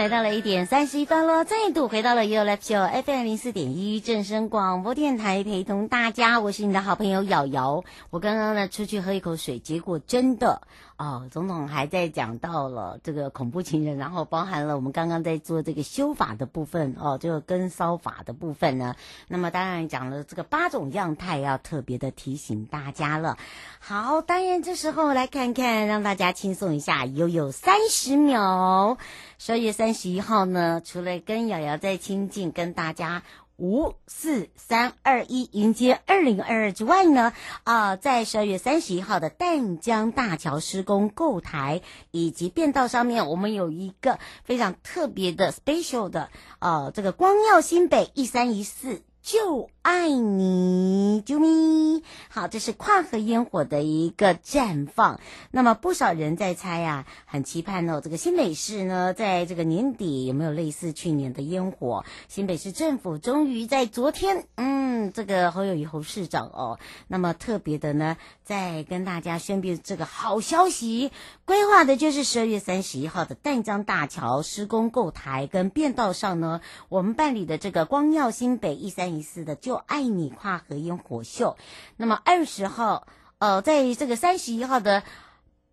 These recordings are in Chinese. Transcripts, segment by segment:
来到了一点三十一分了，再度回到了 You Live Show FM 零四点一正声广播电台，陪同大家，我是你的好朋友瑶瑶。我刚刚呢出去喝一口水，结果真的哦，总统还在讲到了这个恐怖情人，然后包含了我们刚刚在做这个修法的部分哦，这个跟骚法的部分呢。那么当然讲了这个八种样态，要特别的提醒大家了。好，当然这时候来看看，让大家轻松一下，悠悠三十秒。十二月三十一号呢，除了跟瑶瑶在亲近，跟大家五四三二一迎接二零二二之外呢，啊、在十二月三十一号的淡江大桥施工构台以及便道上面，我们有一个非常特别的 special 的，呃，这个光耀新北一三一四。就爱你，啾咪！好，这是跨河烟火的一个绽放。那么不少人在猜啊，很期盼哦。这个新北市呢，在这个年底有没有类似去年的烟火？新北市政府终于在昨天，嗯，这个侯友宜侯市长哦，那么特别的呢，在跟大家宣布这个好消息，规划的就是十二月三十一号的淡江大桥施工构台跟便道上呢，我们办理的这个光耀新北一三。一四的就爱你跨河烟火秀，那么二十号，呃，在这个三十一号的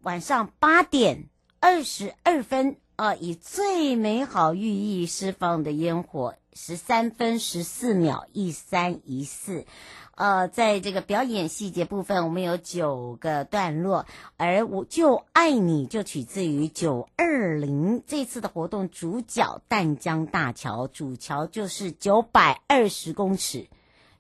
晚上八点二十二分，呃，以最美好寓意释放的烟火，十三分十四秒一三一四。呃，在这个表演细节部分，我们有九个段落，而我就爱你就取自于九二零这次的活动主角淡江大桥，主桥就是九百二十公尺，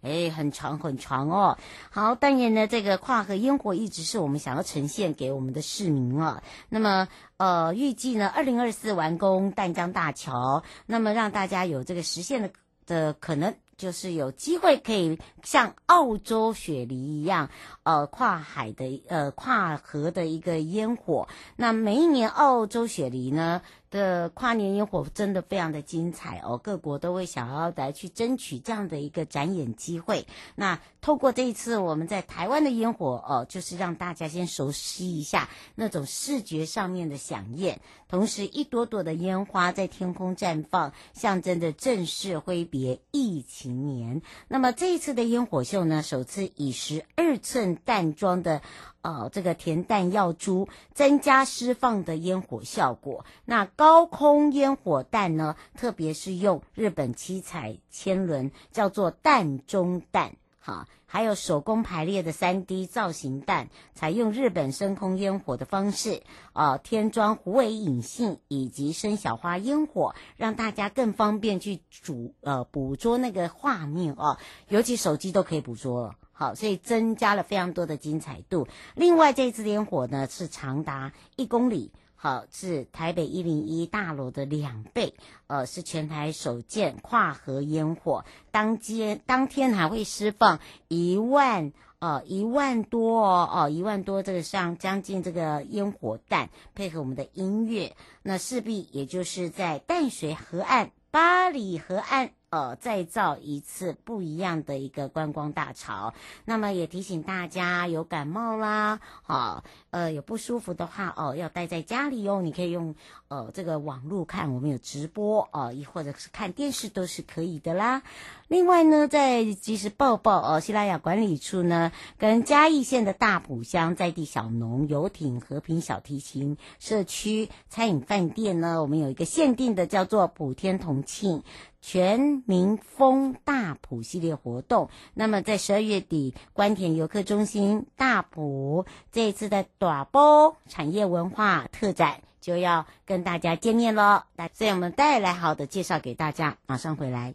哎，很长很长哦。好，当然呢，这个跨河烟火一直是我们想要呈现给我们的市民啊。那么，呃，预计呢，二零二四完工淡江大桥，那么让大家有这个实现的的可能。就是有机会可以像澳洲雪梨一样，呃，跨海的呃跨河的一个烟火。那每一年澳洲雪梨呢的跨年烟火真的非常的精彩哦，各国都会想要来去争取这样的一个展演机会。那透过这一次我们在台湾的烟火哦，就是让大家先熟悉一下那种视觉上面的饗宴，同时一朵朵的烟花在天空绽放，象征着正式挥别疫情。年，那么这一次的烟火秀呢，首次以十二寸弹装的呃这个填弹药珠增加释放的烟火效果。那高空烟火弹呢，特别是用日本七彩千轮，叫做弹中弹，哈。还有手工排列的 3D 造型弹，采用日本升空烟火的方式，呃，添装虎尾引信以及生小花烟火，让大家更方便去捕呃捕捉那个画面哦，尤其手机都可以捕捉了。好，所以增加了非常多的精彩度。另外，这次烟火呢是长达一公里。好，是台北一零一大楼的两倍，呃，是全台首见跨河烟火。当天当天还会释放一万，呃，一万多哦，哦，一万多这个上将近这个烟火弹，配合我们的音乐，那势必也就是在淡水河岸、八里河岸。呃再造一次不一样的一个观光大潮。那么也提醒大家，有感冒啦，好、呃有不舒服的话哦，要待在家里哟。你可以用呃这个网络看，我们有直播啊，亦、呃、或者是看电视都是可以的啦。另外呢，在即时报报哦，西拉雅管理处呢跟嘉义县的大埔乡在地小农游艇和平小提琴社区餐饮饭店呢，我们有一个限定的叫做“普天同庆全民风大埔”系列活动。那么在十二月底，官田游客中心大埔这一次的短波产业文化特展就要跟大家见面喽。所以我们带来好的介绍给大家，马上回来。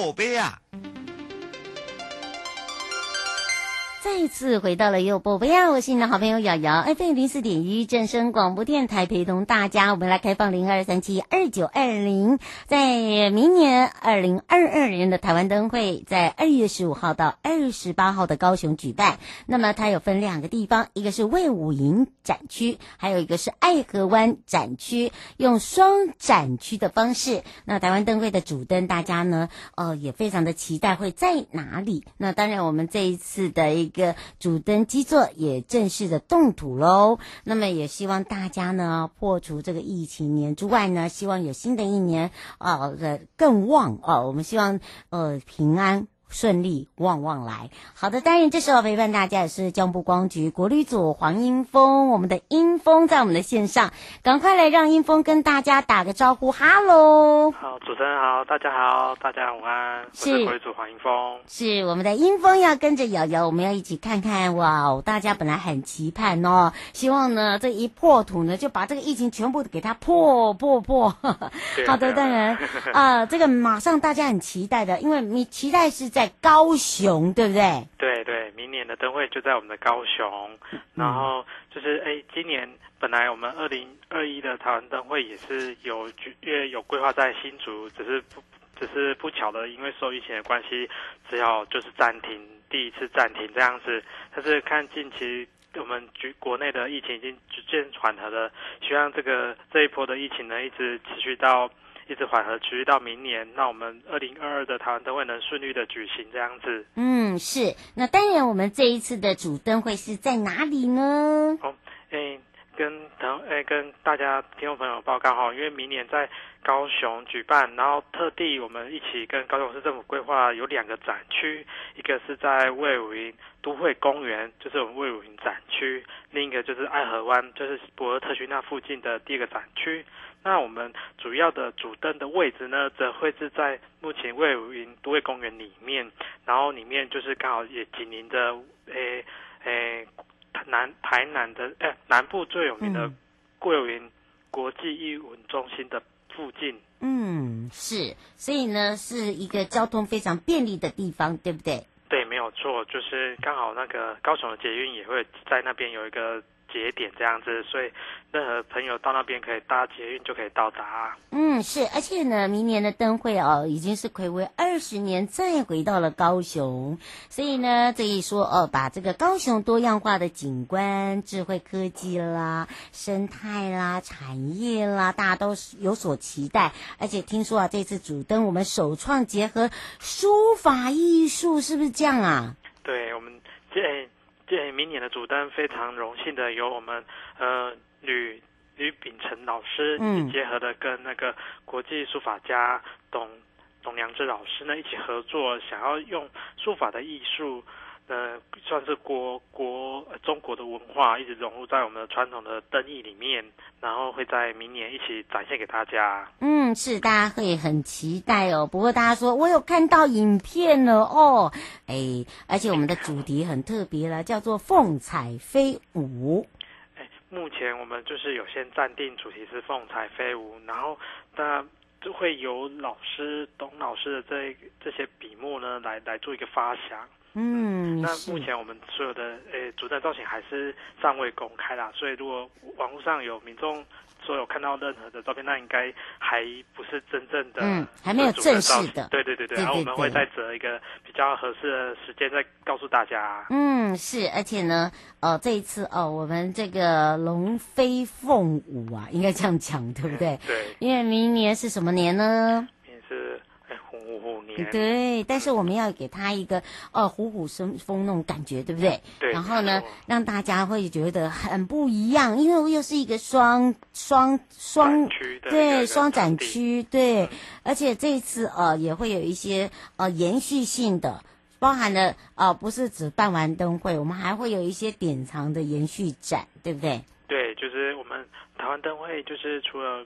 宝贝啊！再次回到了有宝贝啊！我是你的好朋友瑶瑶，FM 零四点一正声广播电台，陪同大家，我们来开放零二三七二九二零，在明年二零二二年的台湾灯会，在二月十五号到二十八号的高雄举办。那么它有分两个地方，一个是魏武营展区，还有一个是爱河湾展区，用双展区的方式。那台湾灯会的主灯，大家呢，呃，也非常的期待会在哪里？那当然，我们这一次的一一个主灯基座也正式的动土喽，那么也希望大家呢破除这个疫情年之外呢，希望有新的一年啊的更旺啊，我们希望呃平安。顺利旺旺来，好的，当然这时候陪伴大家也是交通部光局国旅组黄英峰，我们的英峰在我们的线上，赶快来让英峰跟大家打个招呼，哈喽。好，主持人好，大家好，大家午安，是，国旅组黄英峰，是。我们的英峰要跟着瑶瑶，我们要一起看看哇，大家本来很期盼哦，希望呢这一破土呢就把这个疫情全部给它破破破，好的，当然。啊、呃，这个马上大家很期待的，因为你期待是在。在高雄，对不对？对对，明年的灯会就在我们的高雄。然后就是，哎，今年本来我们二零二一的台湾灯会也是有因为有规划在新竹，只是不只是不巧的，因为受疫情的关系，只好就是暂停，第一次暂停这样子。但是看近期我们局国内的疫情已经逐渐缓和了，希望这个这一波的疫情呢，一直持续到。一直缓和，持续到明年，那我们二零二二的台湾灯会能顺利的举行这样子。嗯，是。那当然，我们这一次的主灯会是在哪里呢？跟大家听众朋友报告哈，因为明年在高雄举办，然后特地我们一起跟高雄市政府规划有两个展区，一个是在卫武营都会公园，就是我们卫武营展区；另一个就是爱河湾，就是博尔特区那附近的第二个展区。那我们主要的主灯的位置呢，则会是在目前卫武营都会公园里面，然后里面就是刚好也紧邻着诶诶南台南的诶、南部最有名的卫武营国际艺文中心的附近。嗯，是，所以呢是一个交通非常便利的地方，对不对？对，没有错，就是刚好那个高雄的捷运也会在那边有一个。节点这样子，所以任何朋友到那边可以搭捷运就可以到达。嗯，是，而且呢，明年的灯会哦，已经是暌违二十年再回到了高雄，所以呢，这一说哦，把这个高雄多样化的景观、智慧科技啦、生态啦、产业啦，大家都有所期待。而且听说啊，这次主灯我们首创结合书法艺术，是不是这样啊？对，我们这。对，明年的主灯非常荣幸的由我们呃吕吕秉成老师，结合的跟那个国际书法家董董良志老师呢一起合作，想要用书法的艺术。呃，算是国国中国的文化一直融入在我们的传统的灯艺里面，然后会在明年一起展现给大家。嗯，是，大家会很期待哦。不过大家说我有看到影片了哦，哎，而且我们的主题很特别了，叫做“凤彩飞舞”。哎，目前我们就是有先暂定主题是凤彩飞舞，然后那就会由老师董老师的这这些笔墨呢来来做一个发想。嗯，那目前我们所有的诶主战造型还是尚未公开啦，所以如果网络上有民众说有看到任何的照片，那应该还不是真正的，嗯，还没有正式的。对对对对，然后我们会再择一个比较合适的时间再告诉大家。嗯，是，而且呢，呃，这一次哦，我们这个龙飞凤舞啊，应该这样讲，对不对？对。因为明年是什么年呢？对，但是我们要给他一个呃虎虎生风那种感觉，对不对？对。然后呢，让大家会觉得很不一样，因为又是一个双双双对双展区，对。而且这一次呃也会有一些呃延续性的，包含了呃不是只办完灯会，我们还会有一些典藏的延续展，对不对？对，就是我们台湾灯会就是除了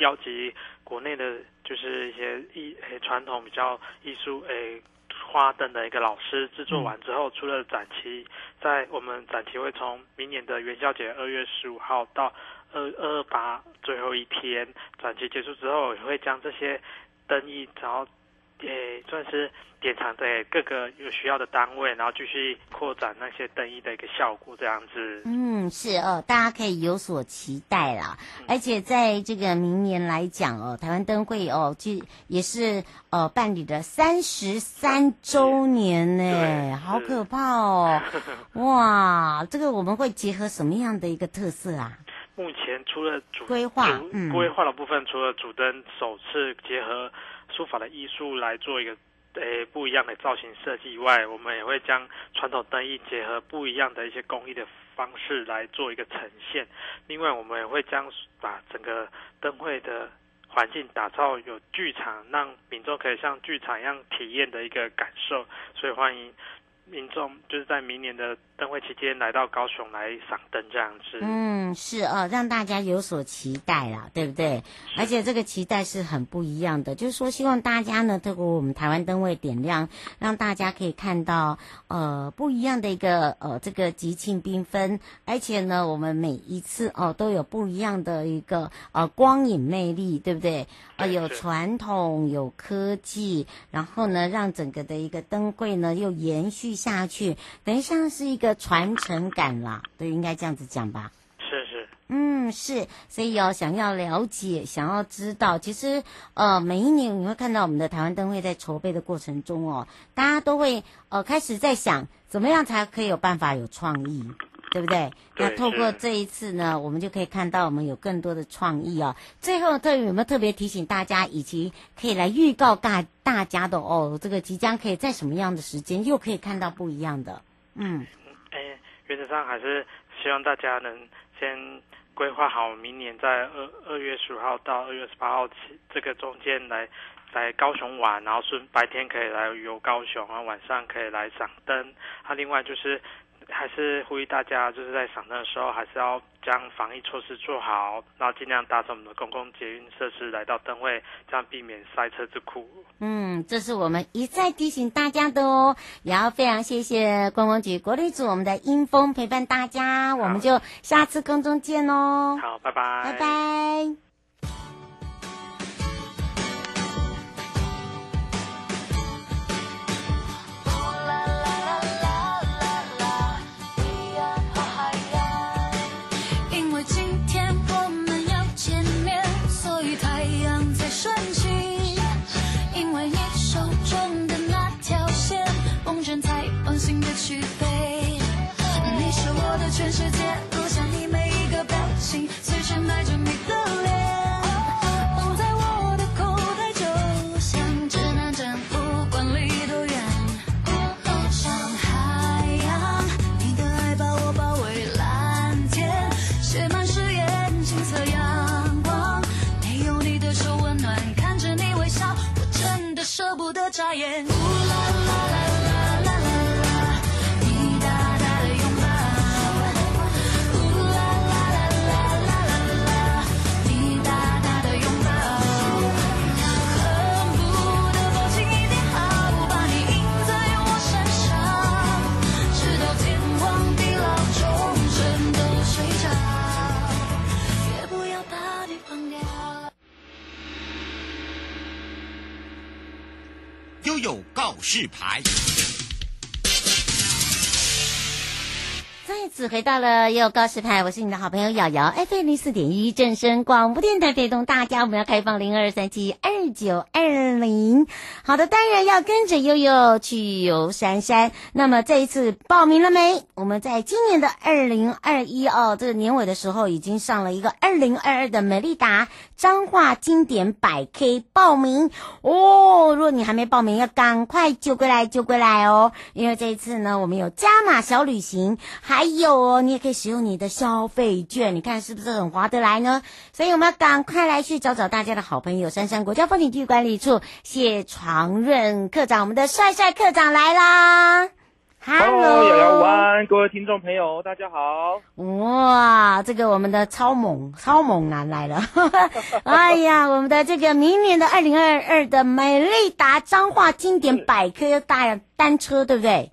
邀集国内的。就是一些艺诶传统比较艺术诶花灯的一个老师制作完之后，出了展期，在我们展期会从明年的元宵节二月十五号到二二二八最后一天，展期结束之后，也会将这些灯艺然后。诶，算是典藏在各个有需要的单位，然后继续扩展那些灯艺的一个效果，这样子。嗯，是哦，大家可以有所期待啦。嗯、而且在这个明年来讲哦，台湾灯会哦，就也是呃办理的三十三周年呢，好可怕哦！哇，这个我们会结合什么样的一个特色啊？目前除了主规划，嗯，规划的部分，除了主灯首次结合。书法的艺术来做一个诶不一样的造型设计以外，我们也会将传统灯艺结合不一样的一些工艺的方式来做一个呈现。另外，我们也会将把整个灯会的环境打造有剧场，让民众可以像剧场一样体验的一个感受。所以欢迎。民众就是在明年的灯会期间来到高雄来赏灯这样子。嗯，是哦，让大家有所期待啦，对不对？而且这个期待是很不一样的，就是说希望大家呢，透过我们台湾灯会点亮，让大家可以看到呃不一样的一个呃这个吉庆缤纷，而且呢，我们每一次哦、呃、都有不一样的一个呃光影魅力，对不对？呃，有传统，有科技，然后呢，让整个的一个灯会呢又延续下去，等于像是一个传承感啦，对，应该这样子讲吧？是是，嗯，是，所以哦，想要了解，想要知道，其实呃，每一年你会看到我们的台湾灯会在筹备的过程中哦，大家都会呃开始在想，怎么样才可以有办法有创意。对不对？对，那透过这一次呢，我们就可以看到我们有更多的创意哦。最后，特有没有特别提醒大家，以及可以来预告大大家的哦？这个即将可以在什么样的时间又可以看到不一样的？嗯，哎，原则上还是希望大家能先规划好明年在二二月十五号到二月十八号起这个中间来来高雄玩，然后是白天可以来游高雄，然后晚上可以来赏灯。它另外就是。还是呼吁大家，就是在赏灯的时候，还是要将防疫措施做好，然后尽量搭乘我们的公共捷运设施来到灯会，这样避免塞车之苦。嗯，这是我们一再提醒大家的哦。也要非常谢谢观光局国旅组我们的英风陪伴大家，我们就下次空中见哦。好，拜拜。拜拜。全世界录下你每一个表情，随时埋着你的脸，梦在我的口袋，就像指南针，不管离多远，像海洋，你的爱把我包围蓝天，写满誓言，金色阳光，没有你的手温暖，看着你微笑，我真的舍不得眨眼。告示牌。再次回到了也有告示牌，我是你的好朋友瑶瑶，FM 零四点一正声广播电台陪同大家，我们要开放零二三七二九二零。好的，当然要跟着悠悠去游山山。那么这一次报名了没？我们在今年的二零二一哦，这个年尾的时候已经上了一个二零二二的美丽达彰化经典百 K 报名哦。如果你还没报名，要赶快就过来就过来哦，因为这一次呢，我们有加码小旅行。还有哦，你也可以使用你的消费券，你看是不是很划得来呢？所以我们要赶快来去找找大家的好朋友——杉山国家风景区管理处谢长润科长，我们的帅帅科长来啦！Hello，瑶瑶湾，各位听众朋友，大家好！哇，这个我们的超猛超猛男来了！哎呀，我们的这个明年的二零二二的美丽达彰化经典百科大单车，对不对？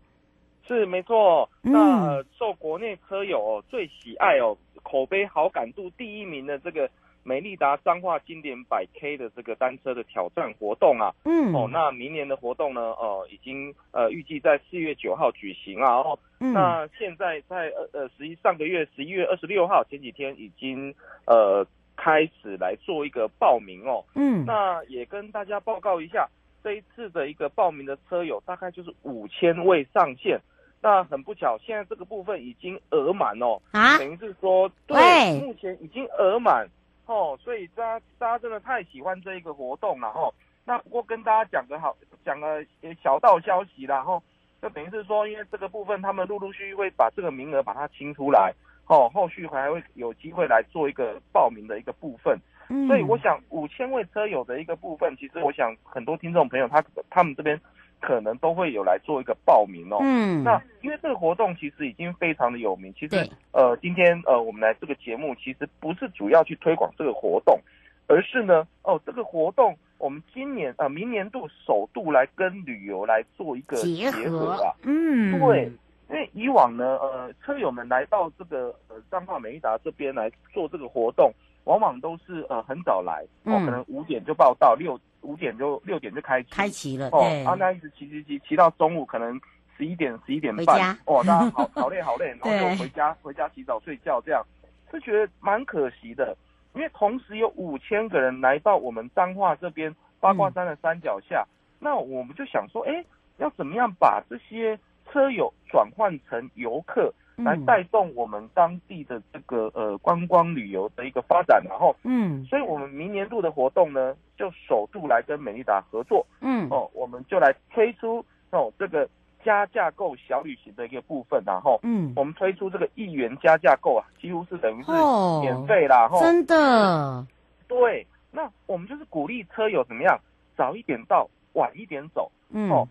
是没错，那受国内车友、哦、最喜爱哦，口碑好感度第一名的这个美利达彰化经典百 K 的这个单车的挑战活动啊，嗯，哦，那明年的活动呢，呃，已经呃预计在四月九号举行啊，哦，嗯，那现在在呃呃十一上个月十一月二十六号前几天已经呃开始来做一个报名哦，嗯，那也跟大家报告一下，这一次的一个报名的车友大概就是五千位上限。那很不巧，现在这个部分已经额满哦，啊，等于是说，对，目前已经额满哦，所以大家大家真的太喜欢这一个活动了哦。那不过跟大家讲个好，讲个小道消息啦，然后就等于是说，因为这个部分他们陆陆续续会把这个名额把它清出来哦，后续还会有机会来做一个报名的一个部分。嗯，所以我想五千位车友的一个部分，其实我想很多听众朋友他他们这边。可能都会有来做一个报名哦。嗯，那因为这个活动其实已经非常的有名。其实，呃，今天呃我们来这个节目，其实不是主要去推广这个活动，而是呢，哦，这个活动我们今年呃明年度首度来跟旅游来做一个结合啊。嗯，对，因为以往呢，呃，车友们来到这个呃彰化美利达这边来做这个活动，往往都是呃很早来，哦，可能五点就报到，六。五点就六点就开开骑了哦，啊，那一直骑骑骑骑到中午，可能十一点十一点半，哦，大家 好好累好累，然后就回家回家洗澡睡觉，这样。是觉得蛮可惜的，因为同时有五千个人来到我们彰化这边八卦山的山脚下，嗯、那我们就想说，哎，要怎么样把这些车友转换成游客？来带动我们当地的这个呃观光旅游的一个发展，然后嗯，所以我们明年度的活动呢，就首度来跟美利达合作，嗯。哦，我们就来推出哦这个加价购小旅行的一个部分，然后嗯，我们推出这个一元加价购啊，几乎是等于是免费啦，哦、真的，对，那我们就是鼓励车友怎么样，早一点到，晚一点走，嗯。哦。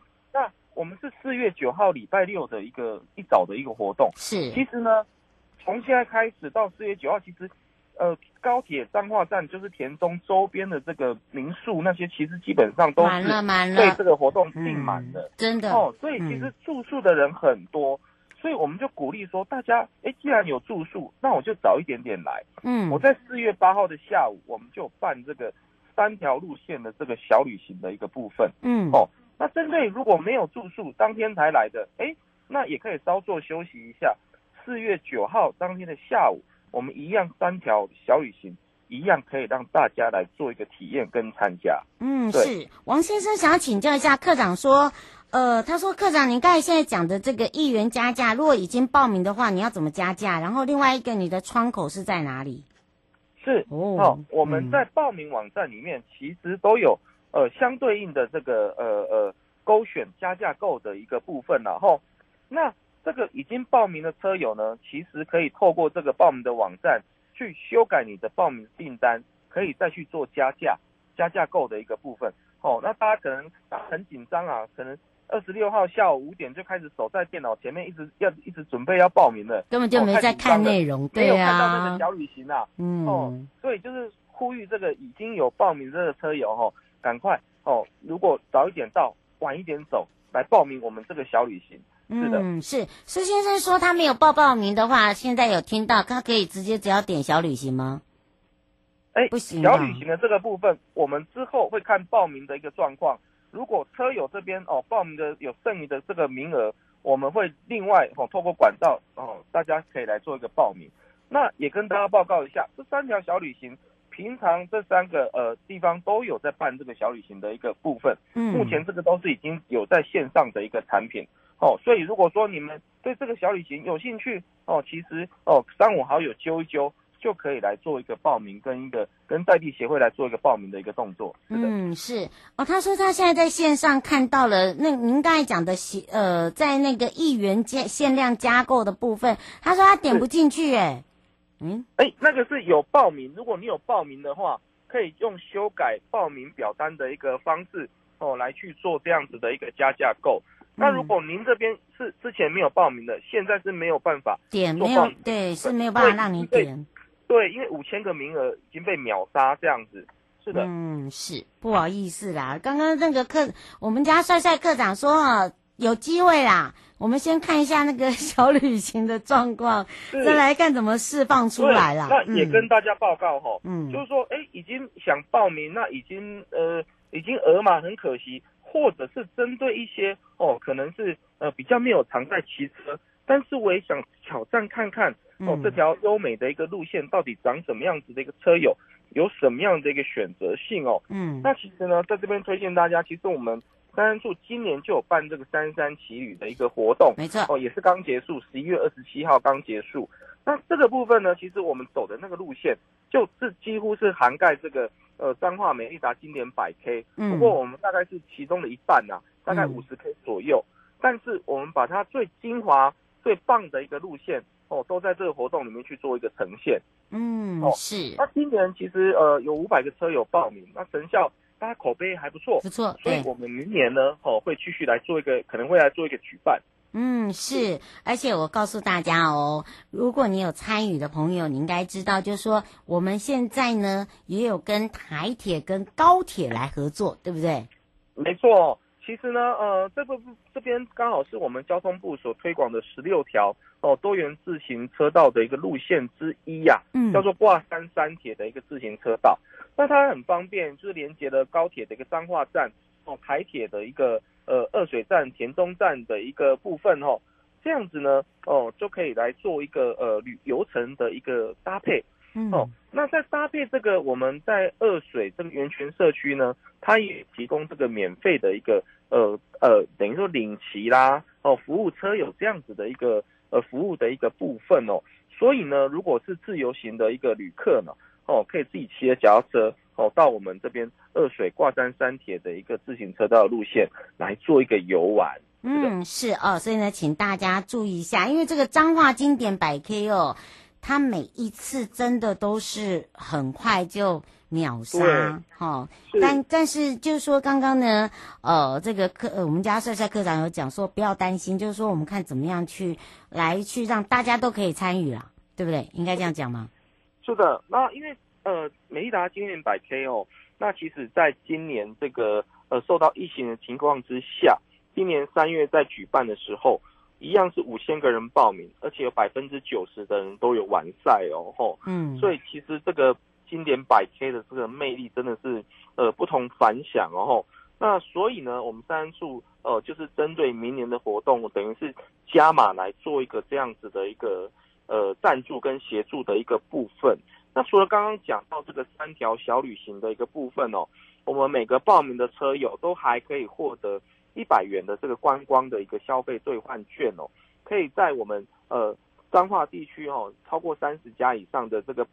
我们是四月九号礼拜六的一个一早的一个活动。是，其实呢，从现在开始到四月九号，其实，呃，高铁彰化站就是田中周边的这个民宿那些，其实基本上都是对这个活动订满的，真的哦。所以其实住宿的人很多，嗯、所以我们就鼓励说，大家，哎，既然有住宿，那我就早一点点来。嗯，我在四月八号的下午，我们就办这个三条路线的这个小旅行的一个部分。嗯，哦。那针对如果没有住宿，当天才来的，哎，那也可以稍作休息一下。四月九号当天的下午，我们一样三条小旅行，一样可以让大家来做一个体验跟参加。嗯，是王先生想要请教一下课长说，呃，他说课长，您刚才现在讲的这个一元加价，如果已经报名的话，你要怎么加价？然后另外一个，你的窗口是在哪里？是哦，哦，我们在报名网站里面其实都有。呃，相对应的这个呃呃勾选加价购的一个部分，然后那这个已经报名的车友呢，其实可以透过这个报名的网站去修改你的报名订单，可以再去做加价加价购的一个部分。哦，那大家可能很紧张啊，可能二十六号下午五点就开始守在电脑前面，一直要一直准备要报名了，根本就没在看内容，对啊，没有看到那个小旅行啊，嗯，哦，所以就是呼吁这个已经有报名这个车友哈。赶快哦！如果早一点到，晚一点走，来报名我们这个小旅行。是的，嗯，是施先生说他没有报报名的话，现在有听到，他可以直接只要点小旅行吗？哎，不行，小旅行的这个部分，我们之后会看报名的一个状况。如果车友这边哦报名的有剩余的这个名额，我们会另外哦透过管道哦，大家可以来做一个报名。那也跟大家报告一下，这三条小旅行，平常这三个呃地方都有在办这个小旅行的一个部分。嗯，目前这个都是已经有在线上的一个产品哦，所以如果说你们对这个小旅行有兴趣哦，其实哦三五好友揪一揪。就可以来做一个报名，跟一个跟在地协会来做一个报名的一个动作。嗯，是哦。他说他现在在线上看到了那您刚才讲的呃，在那个一元限限量加购的部分，他说他点不进去哎。嗯，哎，那个是有报名，如果你有报名的话，可以用修改报名表单的一个方式哦来去做这样子的一个加价购。那如果您这边是之前没有报名的，现在是没有办法点，没有对，是没有办法让你点。对，因为五千个名额已经被秒杀，这样子，是的，嗯，是不好意思啦。刚刚那个课，我们家帅帅课长说啊，有机会啦，我们先看一下那个 小旅行的状况，再来看怎么释放出来啦。那也跟大家报告哈，嗯，就是说，哎，已经想报名，那已经呃，已经额满，很可惜，或者是针对一些哦，可能是呃比较没有常在骑车，但是我也想挑战看看。哦，这条优美的一个路线到底长什么样子的一个车友，有什么样的一个选择性哦？嗯，那其实呢，在这边推荐大家，其实我们三山处今年就有办这个三山骑旅的一个活动，没错，哦，也是刚结束，十一月二十七号刚结束。那这个部分呢，其实我们走的那个路线，就是几乎是涵盖这个呃彰化美利达经典百 K，不过我们大概是其中的一半呐、啊，大概五十 K 左右，嗯、但是我们把它最精华、最棒的一个路线。哦，都在这个活动里面去做一个呈现。嗯，哦，是。那今年其实呃有五百个车友报名，那成效大家口碑还不错，不错。所以我们明年呢，哦会继续来做一个，可能会来做一个举办。嗯，是。而且我告诉大家哦，如果你有参与的朋友，你应该知道，就是说我们现在呢也有跟台铁跟高铁来合作，对不对？没错。其实呢，呃，这个这边刚好是我们交通部所推广的十六条哦多元自行车道的一个路线之一呀、啊，嗯，叫做挂山山铁的一个自行车道。那它很方便，就是连接了高铁的一个彰化站哦，台铁的一个呃二水站、田中站的一个部分哦，这样子呢哦就可以来做一个呃旅游程的一个搭配。嗯、哦，那在搭配这个，我们在二水这个源泉社区呢，它也提供这个免费的一个呃呃，等于说领骑啦，哦，服务车有这样子的一个呃服务的一个部分哦。所以呢，如果是自由行的一个旅客呢，哦，可以自己骑着脚踏车哦，到我们这边二水挂山山铁的一个自行车道路线来做一个游玩。嗯，是哦，所以呢，请大家注意一下，因为这个彰化经典百 K 哦。他每一次真的都是很快就秒杀，哈，但但是就是说刚刚呢，呃，这个课，呃，我们家帅帅课长有讲说不要担心，就是说我们看怎么样去来去让大家都可以参与啦，对不对？应该这样讲吗？是的，那因为呃，美利达今年百 K 哦，那其实在今年这个呃受到疫情的情况之下，今年三月在举办的时候。一样是五千个人报名，而且有百分之九十的人都有完赛哦，吼，嗯，所以其实这个经典百 K 的这个魅力真的是呃不同凡响哦，那所以呢，我们三处呃就是针对明年的活动，等于是加码来做一个这样子的一个呃赞助跟协助的一个部分。那除了刚刚讲到这个三条小旅行的一个部分哦，我们每个报名的车友都还可以获得。一百元的这个观光的一个消费兑换券哦，可以在我们呃彰化地区哦，超过三十家以上的这个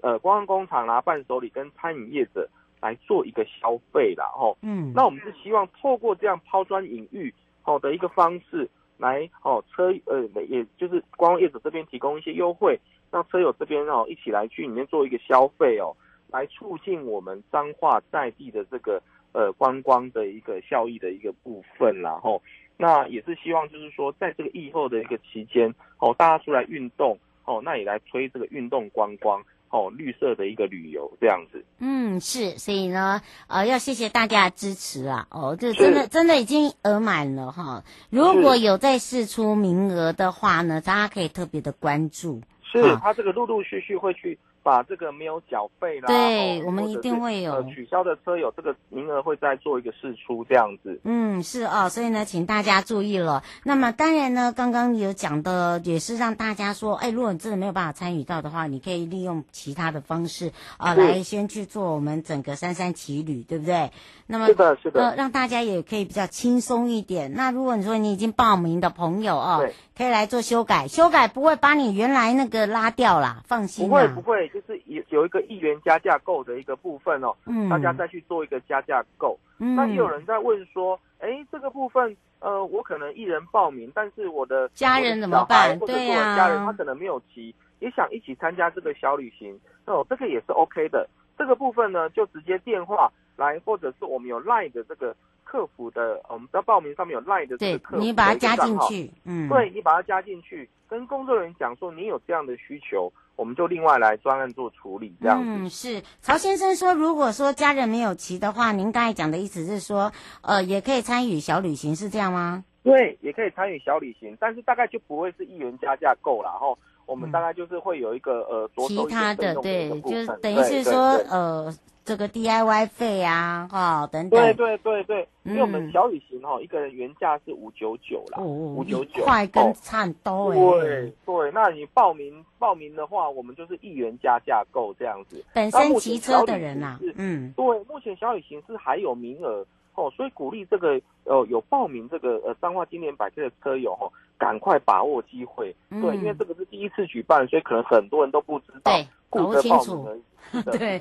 呃观光工厂啦、伴手礼跟餐饮业者来做一个消费啦哦。嗯，那我们是希望透过这样抛砖引玉哦的一个方式来哦车呃也就是观光业者这边提供一些优惠，让车友这边哦一起来去里面做一个消费哦，来促进我们彰化在地的这个。呃，观光的一个效益的一个部分，然后那也是希望就是说，在这个疫后的一个期间，哦，大家出来运动，哦，那也来推这个运动观光，哦，绿色的一个旅游这样子。嗯，是，所以呢，呃，要谢谢大家的支持啊，哦，这真的真的已经额满了哈。如果有再试出名额的话呢，大家可以特别的关注。是，他这个陆陆续续会去。把这个没有缴费啦，对，我们一定会有、呃、取消的车友这个名额会再做一个试出这样子。嗯，是哦，所以呢，请大家注意了。那么当然呢，刚刚有讲的也是让大家说，哎，如果你真的没有办法参与到的话，你可以利用其他的方式啊、呃，来先去做我们整个三三骑旅，对不对？那么是的，是的，呃，让大家也可以比较轻松一点。那如果你说你已经报名的朋友哦，可以来做修改，修改不会把你原来那个拉掉啦，放心。不会，不会，就是有有一个一元加价购的一个部分哦，嗯，大家再去做一个加价购。嗯，那也有人在问说，哎，这个部分，呃，我可能一人报名，但是我的家人怎么办？或者说我的家人他可能没有骑，也想一起参加这个小旅行，哦，这个也是 OK 的。这个部分呢，就直接电话。来，或者是我们有 LINE 的这个客服的，我们在报名上面有 LINE 的这个客服，你把它加进去，嗯，对，你把它加进去，跟工作人员讲说你有这样的需求，我们就另外来专案做处理，这样子。嗯，是曹先生说，如果说家人没有骑的话，您刚才讲的意思是说，呃，也可以参与小旅行，是这样吗？对，也可以参与小旅行，但是大概就不会是一元加价购了，然后我们大概就是会有一个呃，其他的，对，就是等于是说呃。这个 DIY 费啊，哈、哦，等等。对对对对，因为我们小旅行哈、一个人原价是五九九啦，五九九，块跟差多。对对，那你报名报名的话，我们就是一元加价购这样子。本身骑车的人啊，嗯，对，目前小旅行是还有名额哦，所以鼓励这个呃有报名这个呃彰化经典百 K 的车友哈、哦，赶快把握机会。嗯、对，因为这个是第一次举办，所以可能很多人都不知道。对，搞不清楚。对，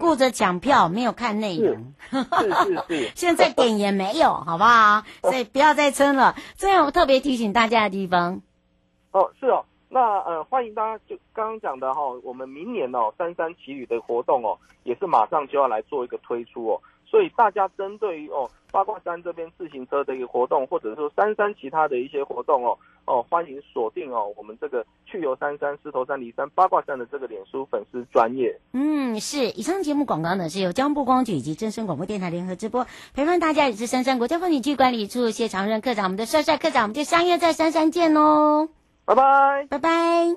顾着抢票，没有看内容。现在点也没有，好不好？所以不要再撑了。这样我特别提醒大家的地方。哦，是哦，那呃，欢迎大家就刚刚讲的哈，我们明年哦，三三奇旅的活动哦，也是马上就要来做一个推出哦。所以大家针对于哦八卦山这边自行车的一个活动，或者说三山其他的一些活动哦哦，欢迎锁定哦我们这个去游三山、狮头山、梨山、八卦山的这个脸书粉丝专业。嗯，是。以上节目广告呢是由交通部光局以及真声广播电台联合直播，陪伴大家也是三山国家风景区管理处谢长任科长，我们的帅帅科长，我们就相约在三山见喽，拜拜，拜拜。